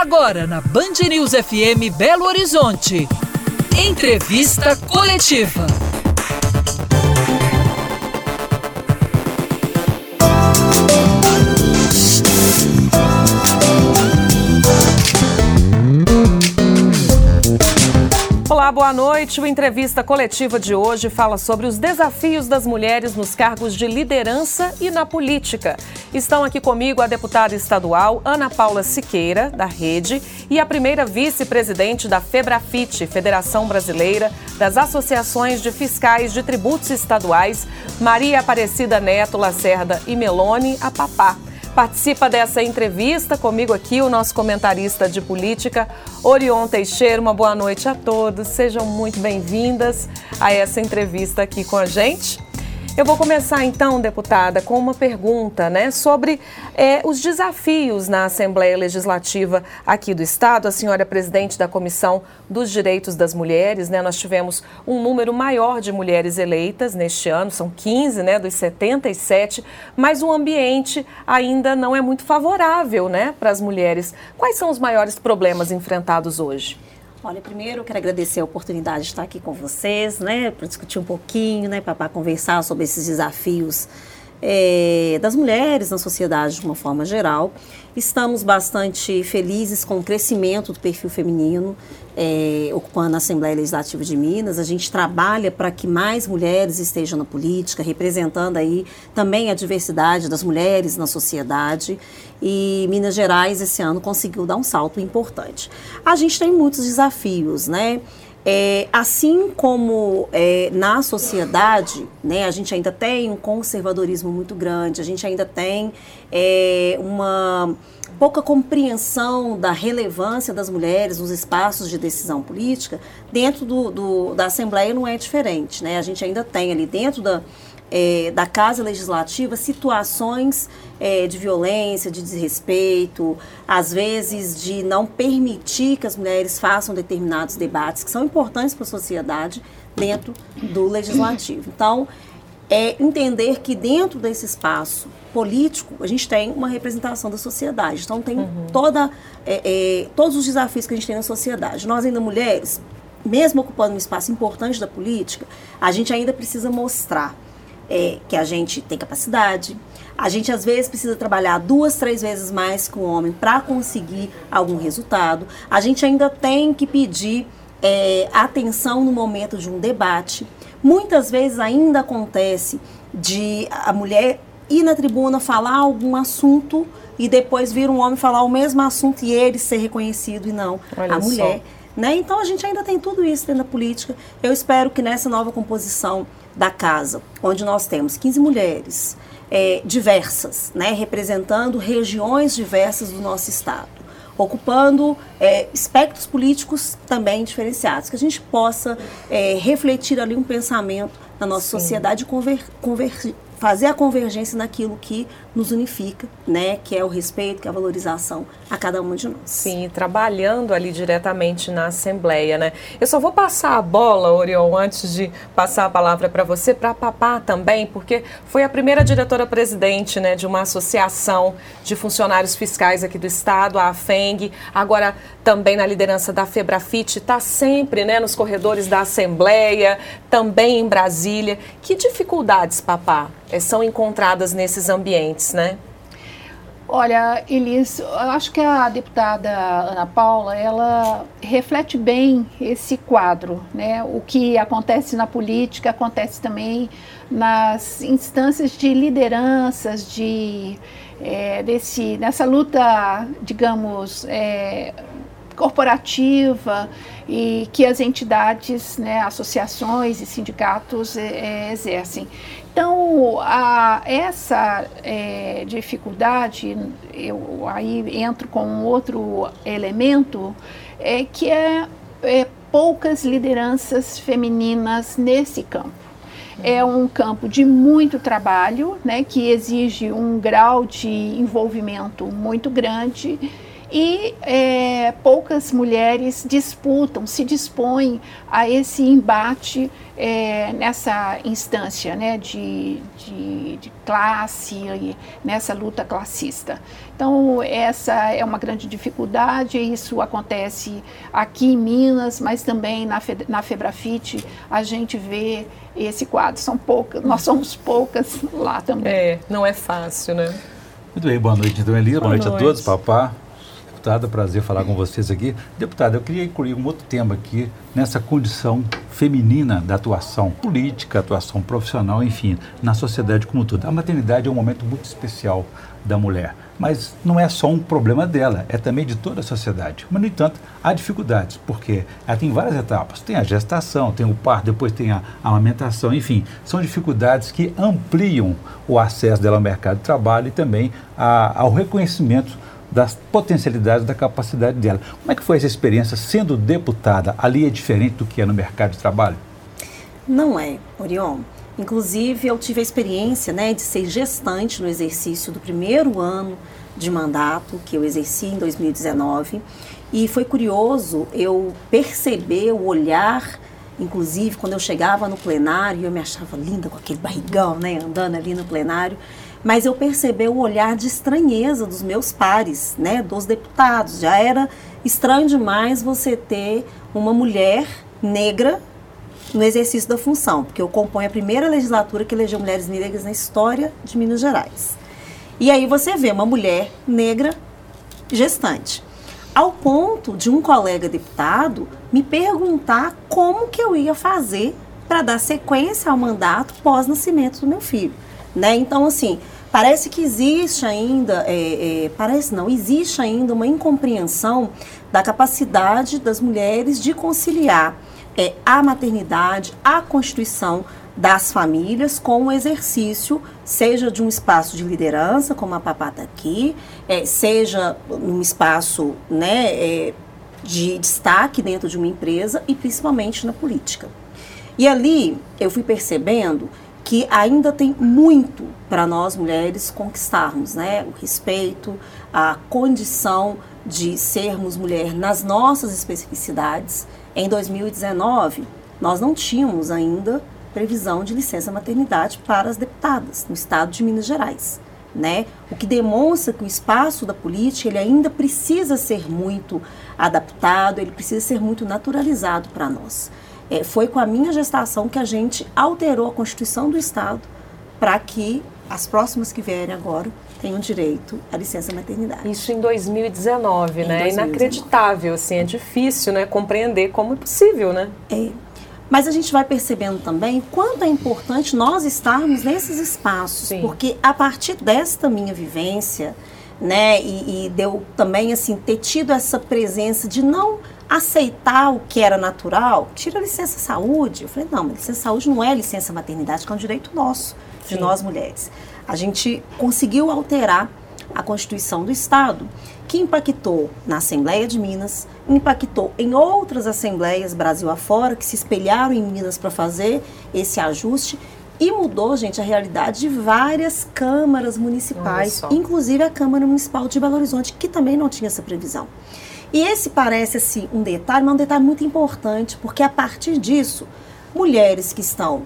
Agora na Band News FM Belo Horizonte. Entrevista coletiva. Boa noite. O entrevista coletiva de hoje fala sobre os desafios das mulheres nos cargos de liderança e na política. Estão aqui comigo a deputada estadual Ana Paula Siqueira, da Rede, e a primeira vice-presidente da FEBRAFIT, Federação Brasileira das Associações de Fiscais de Tributos Estaduais, Maria Aparecida Neto Lacerda e Melone, a Papá. Participa dessa entrevista comigo aqui o nosso comentarista de política, Orion Teixeira. Uma boa noite a todos. Sejam muito bem-vindas a essa entrevista aqui com a gente. Eu vou começar então, deputada, com uma pergunta né, sobre é, os desafios na Assembleia Legislativa aqui do Estado. A senhora é presidente da Comissão dos Direitos das Mulheres, né? Nós tivemos um número maior de mulheres eleitas neste ano, são 15 né, dos 77, mas o ambiente ainda não é muito favorável né, para as mulheres. Quais são os maiores problemas enfrentados hoje? Olha, primeiro eu quero agradecer a oportunidade de estar aqui com vocês, né, para discutir um pouquinho, né, para conversar sobre esses desafios é, das mulheres na sociedade de uma forma geral. Estamos bastante felizes com o crescimento do perfil feminino é, ocupando a Assembleia Legislativa de Minas. A gente trabalha para que mais mulheres estejam na política, representando aí também a diversidade das mulheres na sociedade. E Minas Gerais esse ano conseguiu dar um salto importante. A gente tem muitos desafios, né? É, assim como é, na sociedade, né, a gente ainda tem um conservadorismo muito grande, a gente ainda tem é, uma pouca compreensão da relevância das mulheres nos espaços de decisão política, dentro do, do, da Assembleia não é diferente. Né? A gente ainda tem ali dentro da, é, da Casa Legislativa situações é, de violência, de desrespeito, às vezes de não permitir que as mulheres façam determinados debates que são importantes para a sociedade dentro do Legislativo. Então, é entender que dentro desse espaço político, a gente tem uma representação da sociedade. Então, tem uhum. toda, é, é, todos os desafios que a gente tem na sociedade. Nós, ainda mulheres, mesmo ocupando um espaço importante da política, a gente ainda precisa mostrar é, que a gente tem capacidade. A gente, às vezes, precisa trabalhar duas, três vezes mais que o homem para conseguir algum resultado. A gente ainda tem que pedir é, atenção no momento de um debate. Muitas vezes ainda acontece de a mulher ir na tribuna falar algum assunto e depois vir um homem falar o mesmo assunto e ele ser reconhecido e não Olha a mulher. Né? Então a gente ainda tem tudo isso dentro da política. Eu espero que nessa nova composição da casa, onde nós temos 15 mulheres é, diversas, né, representando regiões diversas do nosso estado, ocupando é, espectros políticos também diferenciados, que a gente possa é, refletir ali um pensamento na nossa Sim. sociedade e conver, conver, fazer a convergência naquilo que nos unifica, né, que é o respeito, que é a valorização a cada uma de nós. Sim, trabalhando ali diretamente na Assembleia, né? Eu só vou passar a bola, Orion, antes de passar a palavra para você, para a Papá também, porque foi a primeira diretora-presidente, né, de uma associação de funcionários fiscais aqui do estado, a AFENG, agora também na liderança da Febrafit, está sempre, né, nos corredores da Assembleia, também em Brasília. Que dificuldades, Papá, eh, são encontradas nesses ambientes? né? Olha, Elis, eu acho que a deputada Ana Paula, ela reflete bem esse quadro, né? O que acontece na política acontece também nas instâncias de lideranças, de é, desse, nessa luta, digamos, é, corporativa e que as entidades, né, associações e sindicatos é, exercem. Então, a, essa é, dificuldade, eu aí entro com um outro elemento, é que é, é poucas lideranças femininas nesse campo. É um campo de muito trabalho, né, que exige um grau de envolvimento muito grande e é, poucas mulheres disputam, se dispõem a esse embate é, nessa instância né, de, de, de classe, nessa luta classista. Então, essa é uma grande dificuldade, isso acontece aqui em Minas, mas também na, na Febrafite a gente vê esse quadro. São poucas, nós somos poucas lá também. É, não é fácil, né? Muito bem, boa noite, então, Elisa. Boa, boa noite, noite a todos, papá. Deputada, prazer falar com vocês aqui. Deputada, eu queria incluir um outro tema aqui, nessa condição feminina da atuação política, atuação profissional, enfim, na sociedade como um todo. A maternidade é um momento muito especial da mulher, mas não é só um problema dela, é também de toda a sociedade. Mas, no entanto, há dificuldades, porque ela tem várias etapas. Tem a gestação, tem o parto, depois tem a amamentação, enfim, são dificuldades que ampliam o acesso dela ao mercado de trabalho e também a, ao reconhecimento das potencialidades, da capacidade dela. Como é que foi essa experiência sendo deputada? Ali é diferente do que é no mercado de trabalho? Não é, Orion. Inclusive, eu tive a experiência né, de ser gestante no exercício do primeiro ano de mandato que eu exerci em 2019. E foi curioso eu perceber o olhar, inclusive quando eu chegava no plenário, eu me achava linda com aquele barrigão, né, andando ali no plenário mas eu percebi o olhar de estranheza dos meus pares, né, dos deputados. Já era estranho demais você ter uma mulher negra no exercício da função, porque eu componho a primeira legislatura que elegeu mulheres negras na história de Minas Gerais. E aí você vê uma mulher negra gestante. Ao ponto de um colega deputado me perguntar como que eu ia fazer para dar sequência ao mandato pós-nascimento do meu filho. Né? Então, assim, parece que existe ainda, é, é, parece não, existe ainda uma incompreensão da capacidade das mulheres de conciliar é, a maternidade, a constituição das famílias com o exercício, seja de um espaço de liderança, como a Papá está aqui, é, seja um espaço né, é, de destaque dentro de uma empresa e principalmente na política. E ali eu fui percebendo que ainda tem muito para nós mulheres conquistarmos, né? O respeito, a condição de sermos mulher nas nossas especificidades. Em 2019, nós não tínhamos ainda previsão de licença maternidade para as deputadas no estado de Minas Gerais. Né? O que demonstra que o espaço da política ele ainda precisa ser muito adaptado, ele precisa ser muito naturalizado para nós. É, foi com a minha gestação que a gente alterou a Constituição do Estado para que as próximas que vierem agora tenham direito à licença maternidade. Isso em 2019, em né? 2019. Inacreditável, assim, é difícil, né? Compreender como é possível, né? É. Mas a gente vai percebendo também quanto é importante nós estarmos nesses espaços, Sim. porque a partir desta minha vivência, né, e, e deu também assim ter tido essa presença de não aceitar o que era natural, tira a licença saúde. Eu falei, não, licença saúde não é licença maternidade, que é um direito nosso, de Sim. nós mulheres. A gente conseguiu alterar a Constituição do Estado, que impactou na Assembleia de Minas, impactou em outras assembleias Brasil afora, que se espelharam em Minas para fazer esse ajuste e mudou, gente, a realidade de várias câmaras municipais, inclusive a Câmara Municipal de Belo Horizonte, que também não tinha essa previsão. E esse parece assim um detalhe, mas um detalhe muito importante, porque a partir disso, mulheres que estão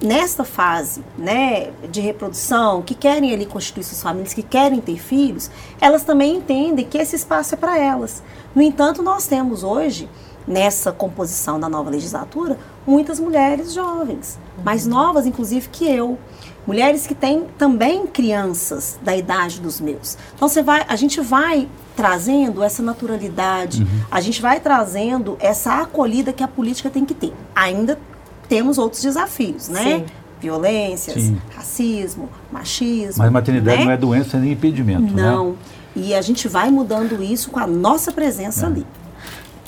nesta fase né, de reprodução, que querem ali constituir suas famílias, que querem ter filhos, elas também entendem que esse espaço é para elas. No entanto, nós temos hoje, nessa composição da nova legislatura, muitas mulheres jovens, mais novas, inclusive, que eu. Mulheres que têm também crianças da idade dos meus. Então você vai, a gente vai trazendo essa naturalidade, uhum. a gente vai trazendo essa acolhida que a política tem que ter. Ainda temos outros desafios, né? Sim. Violências, Sim. racismo, machismo. Mas maternidade né? não é doença nem impedimento, né? Não. Né? E a gente vai mudando isso com a nossa presença é. ali.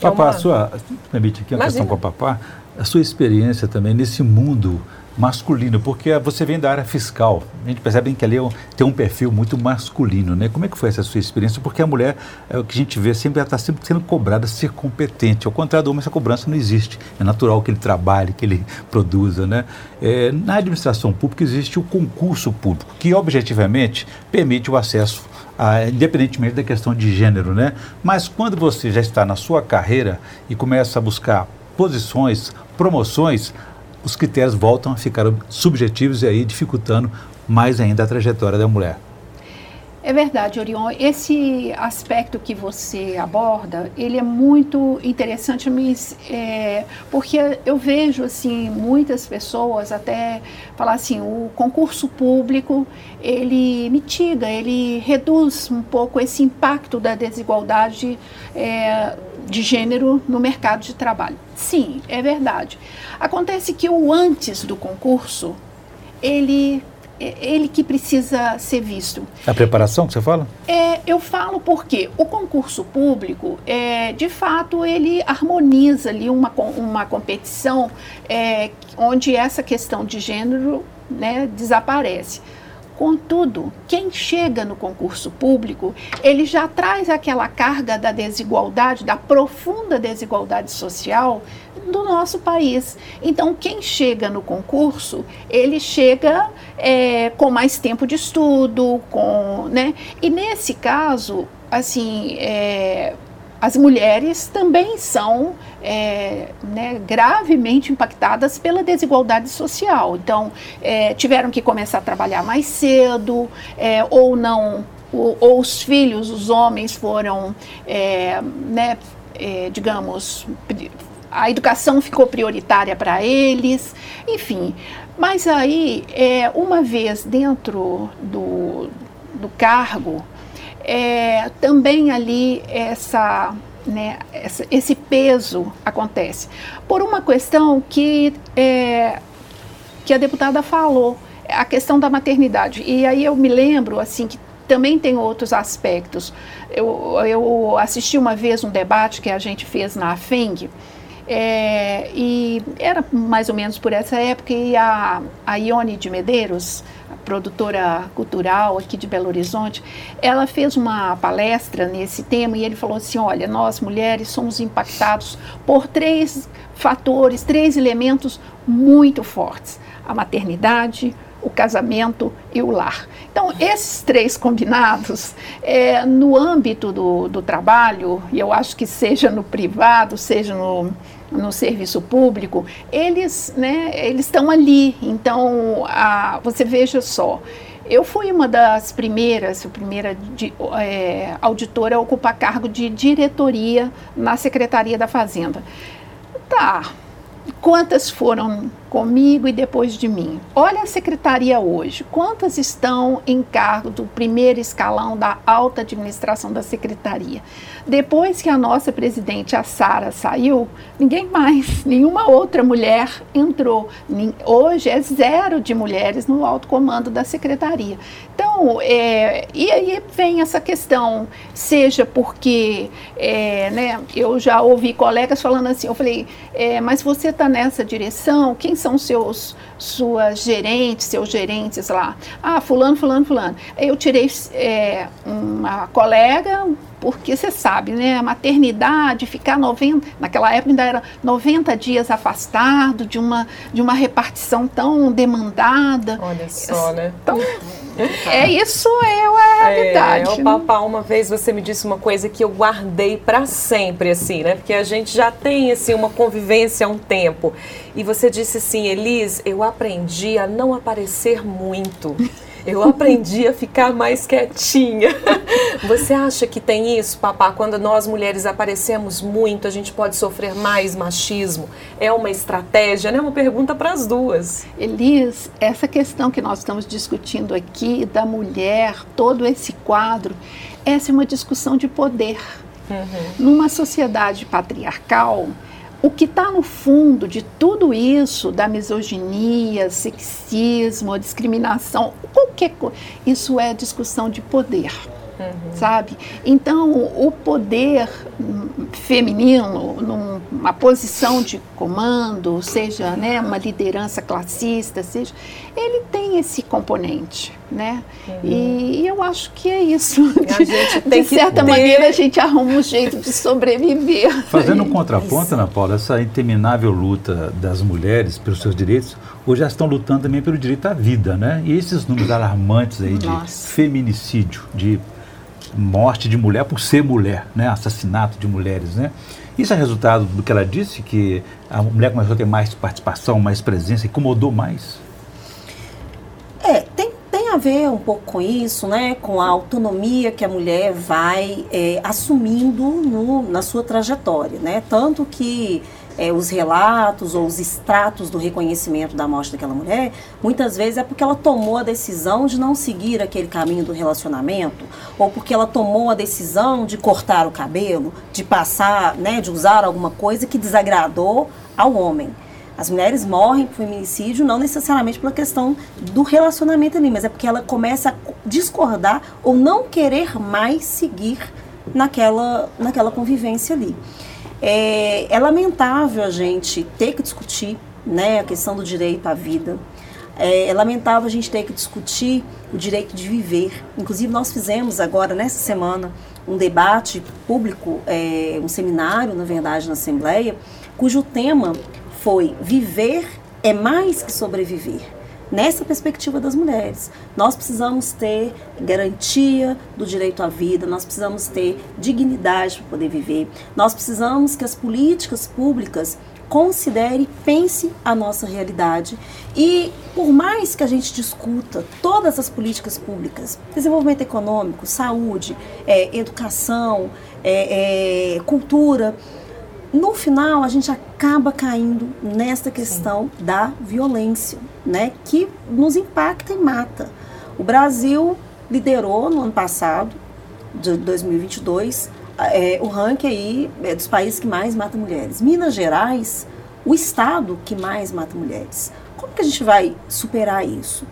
Papá, é uma... sua, permite aqui uma Imagina. questão com a papá, a sua experiência também nesse mundo masculino, porque você vem da área fiscal. A gente percebe que ali é tem um perfil muito masculino, né? Como é que foi essa sua experiência? Porque a mulher, é o que a gente vê, sempre está sempre sendo cobrada ser competente. Ao contrário do homem, essa cobrança não existe. É natural que ele trabalhe, que ele produza, né? É, na administração pública existe o concurso público, que objetivamente permite o acesso ah, independentemente da questão de gênero, né? Mas quando você já está na sua carreira e começa a buscar posições, promoções, os critérios voltam a ficar subjetivos e aí dificultando mais ainda a trajetória da mulher. É verdade, Orion. Esse aspecto que você aborda, ele é muito interessante, mas, é, porque eu vejo assim muitas pessoas até falar assim, o concurso público ele mitiga, ele reduz um pouco esse impacto da desigualdade é, de gênero no mercado de trabalho. Sim, é verdade. Acontece que o antes do concurso ele é ele que precisa ser visto. A preparação que você fala? É, eu falo porque o concurso público, é, de fato, ele harmoniza ali uma, uma competição é, onde essa questão de gênero né, desaparece. Contudo, quem chega no concurso público, ele já traz aquela carga da desigualdade, da profunda desigualdade social do nosso país. Então, quem chega no concurso, ele chega é, com mais tempo de estudo, com, né? E nesse caso, assim, é, as mulheres também são é, né, gravemente impactadas pela desigualdade social. Então, é, tiveram que começar a trabalhar mais cedo, é, ou não, ou, ou, os filhos, os homens foram, é, né, é, digamos, a educação ficou prioritária para eles, enfim. Mas aí, é, uma vez dentro do, do cargo, é, também ali essa, né, essa, esse peso acontece. Por uma questão que, é, que a deputada falou, a questão da maternidade. E aí eu me lembro assim que também tem outros aspectos. Eu, eu assisti uma vez um debate que a gente fez na FENG, é, e era mais ou menos por essa época, e a, a Ione de Medeiros, produtora cultural aqui de Belo Horizonte, ela fez uma palestra nesse tema e ele falou assim: olha, nós mulheres somos impactados por três fatores, três elementos muito fortes: a maternidade, o casamento e o lar. Então, esses três combinados, é, no âmbito do, do trabalho, e eu acho que seja no privado, seja no, no serviço público, eles né, eles estão ali. Então, a, você veja só, eu fui uma das primeiras, a primeira de, é, auditora a ocupar cargo de diretoria na Secretaria da Fazenda. Tá, quantas foram comigo e depois de mim. Olha a secretaria hoje, quantas estão em cargo do primeiro escalão da alta administração da secretaria? Depois que a nossa presidente, a Sara, saiu, ninguém mais, nenhuma outra mulher entrou. Hoje é zero de mulheres no alto comando da secretaria. Então, é, e aí vem essa questão, seja porque, é, né, eu já ouvi colegas falando assim, eu falei, é, mas você está nessa direção, quem são seus suas gerentes, seus gerentes lá? Ah, fulano, fulano, fulano. Eu tirei é, uma colega, porque você sabe, né, a maternidade, ficar 90, naquela época ainda era 90 dias afastado de uma, de uma repartição tão demandada. Olha só, né? Então, é isso é a realidade. É, o papá, uma vez você me disse uma coisa que eu guardei para sempre, assim, né? Porque a gente já tem, assim, uma convivência há um tempo. E você disse assim, Elis, eu aprendi a não aparecer muito. Eu aprendi a ficar mais quietinha. Você acha que tem isso, papá? Quando nós mulheres aparecemos muito, a gente pode sofrer mais machismo? É uma estratégia? É né? uma pergunta para as duas. Elis, essa questão que nós estamos discutindo aqui da mulher, todo esse quadro, essa é uma discussão de poder. Uhum. Numa sociedade patriarcal, o que está no fundo de tudo isso, da misoginia, sexismo, discriminação, qualquer coisa, isso é discussão de poder. Uhum. sabe? Então, o poder feminino, numa posição de comando, seja né, uma liderança classista, seja, ele tem esse componente, né? Uhum. E, e, eu acho que é isso. De, de certa ter... maneira, a gente arruma um jeito de sobreviver. Fazendo um contraponto, Ana Paula, essa interminável luta das mulheres pelos seus direitos, hoje já estão lutando também pelo direito à vida, né? E esses números alarmantes aí de Nossa. feminicídio, de morte de mulher por ser mulher, né? Assassinato de mulheres, né? Isso é resultado do que ela disse, que a mulher começou a ter mais participação, mais presença, incomodou mais? É, tem, tem a ver um pouco com isso, né? Com a autonomia que a mulher vai é, assumindo no, na sua trajetória, né? Tanto que é, os relatos ou os extratos do reconhecimento da morte daquela mulher, muitas vezes é porque ela tomou a decisão de não seguir aquele caminho do relacionamento, ou porque ela tomou a decisão de cortar o cabelo, de passar, né, de usar alguma coisa que desagradou ao homem. As mulheres morrem por feminicídio não necessariamente pela questão do relacionamento ali, mas é porque ela começa a discordar ou não querer mais seguir naquela, naquela convivência ali. É, é lamentável a gente ter que discutir né, a questão do direito à vida. É, é, lamentável a gente ter que discutir o direito de viver. Inclusive, nós fizemos agora, nessa semana, um debate público, é, um seminário, na verdade, na Assembleia, cujo tema foi Viver é mais que sobreviver nessa perspectiva das mulheres. Nós precisamos ter garantia do direito à vida, nós precisamos ter dignidade para poder viver, nós precisamos que as políticas públicas considere, pense a nossa realidade e por mais que a gente discuta todas as políticas públicas, desenvolvimento econômico, saúde, é, educação, é, é, cultura, no final a gente acaba caindo nesta questão Sim. da violência, né, que nos impacta e mata. O Brasil liderou no ano passado, de 2022, é, o ranking aí é dos países que mais matam mulheres. Minas Gerais, o estado que mais mata mulheres. Como que a gente vai superar isso?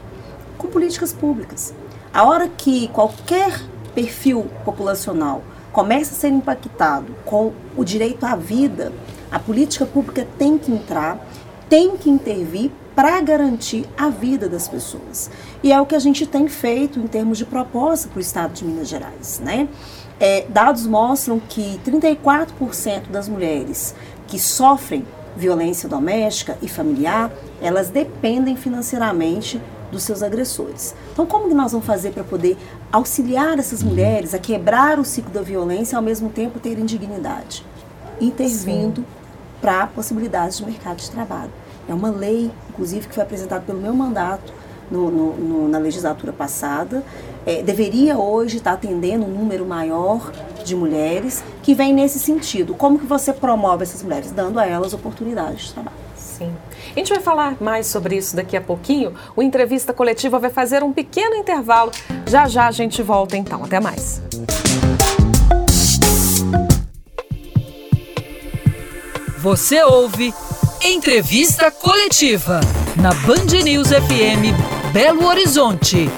Com políticas públicas. A hora que qualquer perfil populacional começa a ser impactado com o direito à vida, a política pública tem que entrar, tem que intervir para garantir a vida das pessoas. E é o que a gente tem feito em termos de proposta para o Estado de Minas Gerais. Né? É, dados mostram que 34% das mulheres que sofrem violência doméstica e familiar, elas dependem financeiramente dos seus agressores. Então, como que nós vamos fazer para poder auxiliar essas mulheres a quebrar o ciclo da violência e ao mesmo tempo terem dignidade? Intervindo para possibilidades de mercado de trabalho. É uma lei, inclusive, que foi apresentada pelo meu mandato no, no, no, na legislatura passada. É, deveria hoje estar atendendo um número maior de mulheres que vem nesse sentido. Como que você promove essas mulheres? Dando a elas oportunidades de trabalho. Sim. A gente vai falar mais sobre isso daqui a pouquinho. O Entrevista Coletiva vai fazer um pequeno intervalo. Já já a gente volta então. Até mais. Você ouve Entrevista Coletiva na Band News FM Belo Horizonte.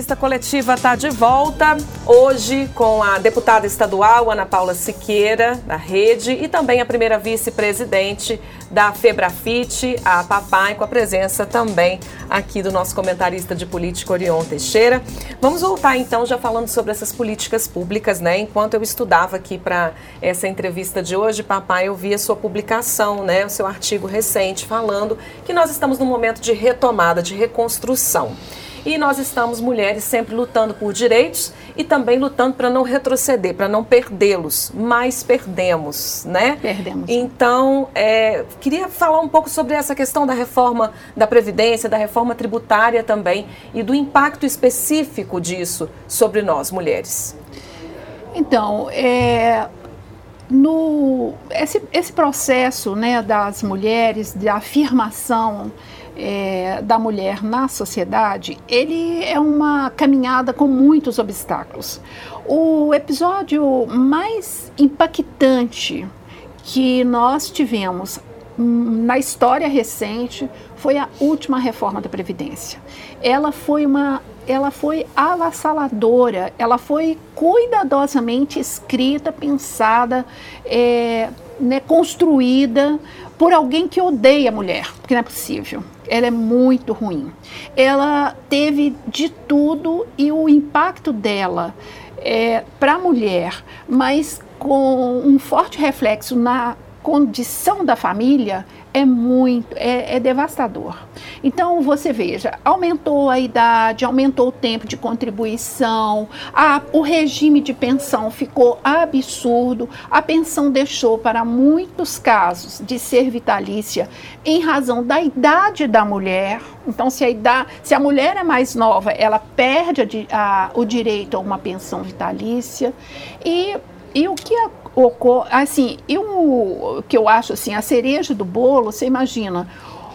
Entrevista coletiva está de volta hoje com a deputada estadual Ana Paula Siqueira, da Rede, e também a primeira vice-presidente da Febrafite, a Papai, com a presença também aqui do nosso comentarista de política Orion Teixeira. Vamos voltar então já falando sobre essas políticas públicas, né? Enquanto eu estudava aqui para essa entrevista de hoje, Papai, eu vi a sua publicação, né? O seu artigo recente falando que nós estamos num momento de retomada, de reconstrução. E nós estamos, mulheres, sempre lutando por direitos e também lutando para não retroceder, para não perdê-los, mas perdemos, né? Perdemos. Então, é, queria falar um pouco sobre essa questão da reforma da Previdência, da reforma tributária também e do impacto específico disso sobre nós, mulheres. Então, é, no, esse, esse processo né, das mulheres, de afirmação é, da mulher na sociedade, ele é uma caminhada com muitos obstáculos. O episódio mais impactante que nós tivemos na história recente, foi a última reforma da Previdência. Ela foi uma ela foi avassaladora, ela foi cuidadosamente escrita, pensada, é, né, construída por alguém que odeia a mulher, porque não é possível. Ela é muito ruim. Ela teve de tudo e o impacto dela é, para a mulher, mas com um forte reflexo na condição da família, é muito, é, é, devastador. Então, você veja, aumentou a idade, aumentou o tempo de contribuição, a, o regime de pensão ficou absurdo, a pensão deixou, para muitos casos, de ser vitalícia em razão da idade da mulher. Então, se a, idade, se a mulher é mais nova, ela perde a, a, o direito a uma pensão vitalícia. E, e o que assim, e o que eu acho assim, a cereja do bolo, você imagina,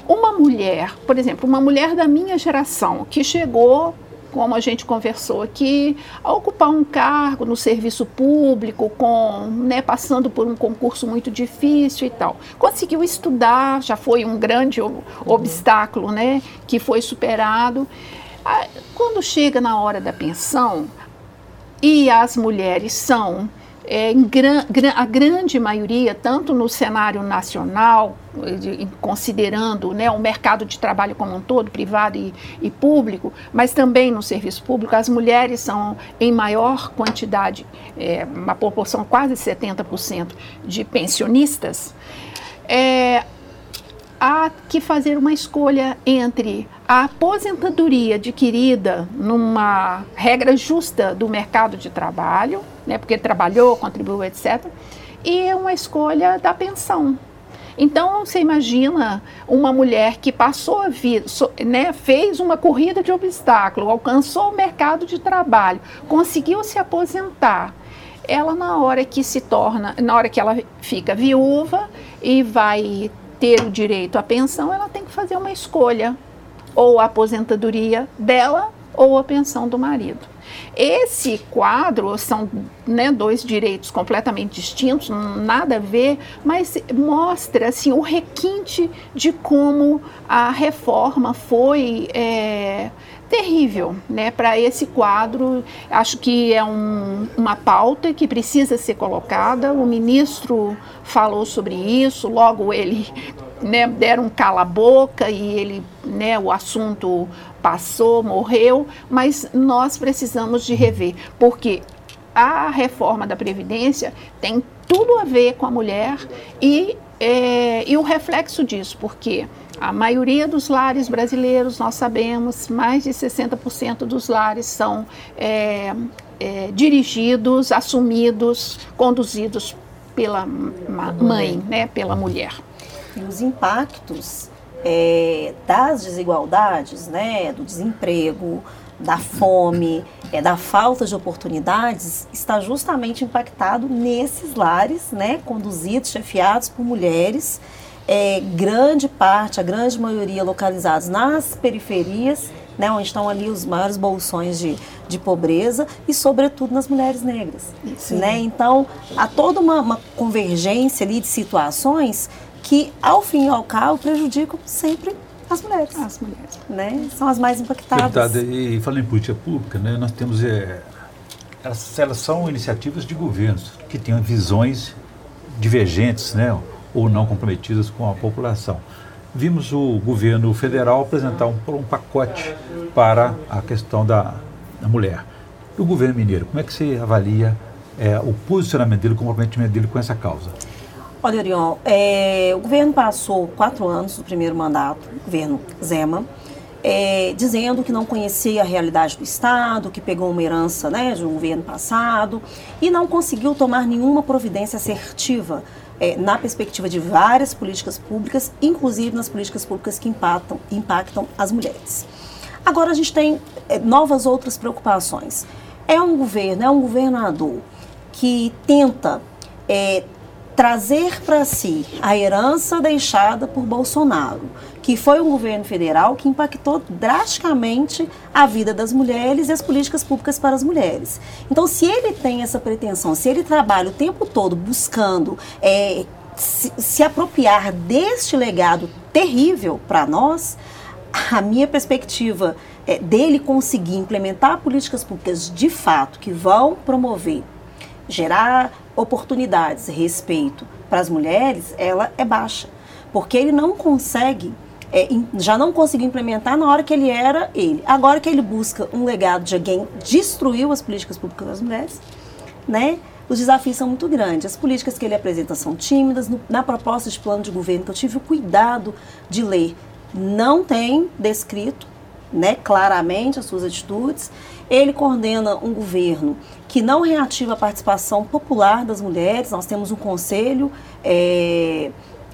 uma mulher, por exemplo, uma mulher da minha geração que chegou como a gente conversou aqui, a ocupar um cargo no serviço público, com, né, passando por um concurso muito difícil e tal. Conseguiu estudar, já foi um grande obstáculo, né, que foi superado. Quando chega na hora da pensão, e as mulheres são é, a grande maioria, tanto no cenário nacional, de, considerando né, o mercado de trabalho como um todo, privado e, e, público, mas também no serviço público, as mulheres são em maior quantidade, é, uma proporção quase 70% de pensionistas. É, há que fazer uma escolha entre a aposentadoria adquirida numa regra justa do mercado de trabalho, né, porque trabalhou, contribuiu, etc., e uma escolha da pensão. Então, você imagina uma mulher que passou a vida, né, fez uma corrida de obstáculo, alcançou o mercado de trabalho, conseguiu se aposentar. Ela, na hora que se torna, na hora que ela fica viúva e vai ter o direito à pensão, ela tem que fazer uma escolha, ou a aposentadoria dela ou a pensão do marido. Esse quadro são né, dois direitos completamente distintos, nada a ver, mas mostra assim, o requinte de como a reforma foi é, terrível né, para esse quadro. Acho que é um, uma pauta que precisa ser colocada. O ministro falou sobre isso, logo ele né, deram um cala-boca e ele, né, o assunto passou, morreu, mas nós precisamos de rever, porque a reforma da Previdência tem tudo a ver com a mulher e, é, e o reflexo disso, porque a maioria dos lares brasileiros, nós sabemos, mais de 60% dos lares são é, é, dirigidos, assumidos, conduzidos pela mãe, né, pela mulher. E os impactos é, das desigualdades, né, do desemprego, da fome, é, da falta de oportunidades, está justamente impactado nesses lares, né, conduzidos, chefiados por mulheres é, grande parte, a grande maioria localizados nas periferias, né, onde estão ali os maiores bolsões de, de pobreza e, sobretudo, nas mulheres negras. Né? Então, há toda uma, uma, convergência ali de situações que, ao fim e ao cabo, prejudicam sempre as mulheres. As mulheres. Né? São as mais impactadas. Verdade. E falando em política pública, né, nós temos... É, elas, elas são iniciativas de governos que têm visões divergentes, né? ou não comprometidas com a população. Vimos o governo federal apresentar um, um pacote para a questão da, da mulher. E o governo mineiro, como é que você avalia é, o posicionamento dele, o comprometimento dele com essa causa? Olha, Orion, é, o governo passou quatro anos do primeiro mandato, governo Zema, é, dizendo que não conhecia a realidade do Estado, que pegou uma herança né, de um governo passado e não conseguiu tomar nenhuma providência assertiva é, na perspectiva de várias políticas públicas, inclusive nas políticas públicas que impactam, impactam as mulheres. Agora a gente tem é, novas outras preocupações. É um governo, é um governador que tenta é, trazer para si a herança deixada por Bolsonaro, que foi um governo federal que impactou drasticamente a vida das mulheres e as políticas públicas para as mulheres. Então, se ele tem essa pretensão, se ele trabalha o tempo todo buscando é, se, se apropriar deste legado terrível para nós, a minha perspectiva é, dele conseguir implementar políticas públicas de fato que vão promover, gerar oportunidades, respeito para as mulheres, ela é baixa. Porque ele não consegue, é, já não conseguiu implementar na hora que ele era ele. Agora que ele busca um legado de alguém destruiu as políticas públicas das mulheres, né? Os desafios são muito grandes. As políticas que ele apresenta são tímidas. No, na proposta de plano de governo que eu tive o cuidado de ler, não tem descrito né, claramente as suas atitudes. Ele coordena um governo que não reativa a participação popular das mulheres. Nós temos um conselho, é,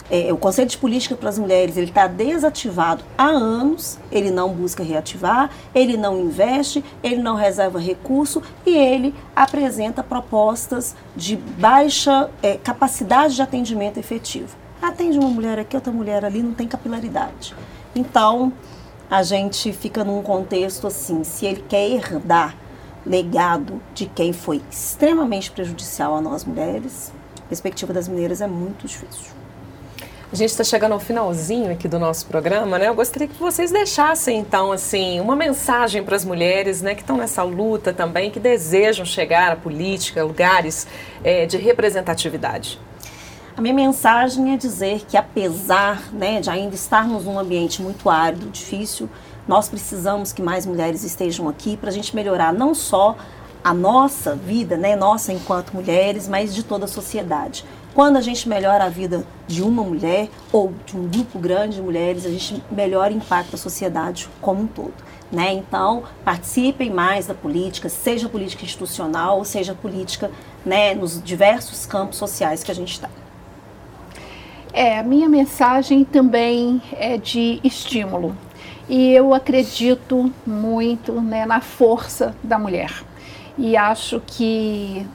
é, o Conselho de Política para as Mulheres, ele está desativado há anos, ele não busca reativar, ele não investe, ele não reserva recurso e ele apresenta propostas de baixa é, capacidade de atendimento efetivo. Atende uma mulher aqui, outra mulher ali, não tem capilaridade. Então, a gente fica num contexto assim, se ele quer herdar legado de quem foi extremamente prejudicial a nós mulheres, a perspectiva das mulheres é muito difícil. A gente está chegando ao finalzinho aqui do nosso programa, né? Eu gostaria que vocês deixassem, então, assim, uma mensagem para as mulheres, né, que estão nessa luta também, que desejam chegar à política, lugares é, de representatividade. A minha mensagem é dizer que, apesar né, de ainda estarmos num ambiente muito árido, difícil, nós precisamos que mais mulheres estejam aqui para a gente melhorar não só a nossa vida, né, nossa enquanto mulheres, mas de toda a sociedade. Quando a gente melhora a vida de uma mulher ou de um grupo grande de mulheres, a gente melhora e impacta a sociedade como um todo. Né? Então, participem mais da política, seja política institucional, seja política né, nos diversos campos sociais que a gente está. É, a minha mensagem também é de estímulo. E eu acredito muito né, na força da mulher. E acho que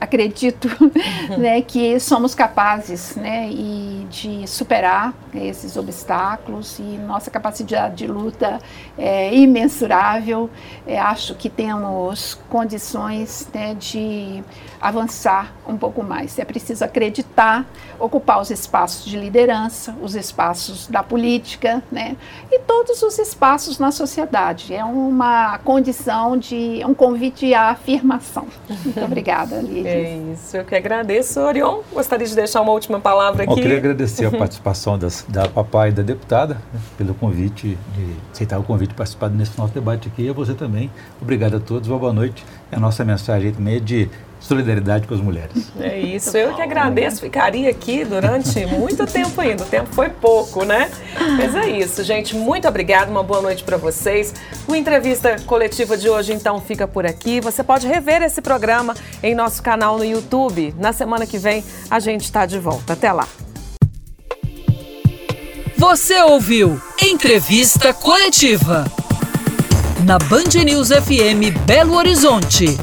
acredito né, que somos capazes né, e de superar esses obstáculos e nossa capacidade de luta é imensurável. É, acho que temos condições né, de avançar um pouco mais. É preciso acreditar, ocupar os espaços de liderança, os espaços da política né, e todos os espaços na sociedade. É uma condição de um convite à afirmação. Muito obrigada, Lídia. É isso, eu que agradeço. Orion, gostaria de deixar uma última palavra aqui. Bom, eu queria agradecer a participação das, da papai e da deputada né, pelo convite, de aceitar o convite de participar desse nosso debate aqui. E a você também. Obrigado a todos, uma boa noite. A nossa mensagem também é de solidariedade com as mulheres. É isso, eu que agradeço, ficaria aqui durante muito tempo ainda, o tempo foi pouco, né? Mas é isso, gente, muito obrigada, uma boa noite para vocês. O entrevista coletiva de hoje então fica por aqui. Você pode rever esse programa em nosso canal no YouTube. Na semana que vem a gente está de volta. Até lá. Você ouviu Entrevista Coletiva na Band News FM Belo Horizonte.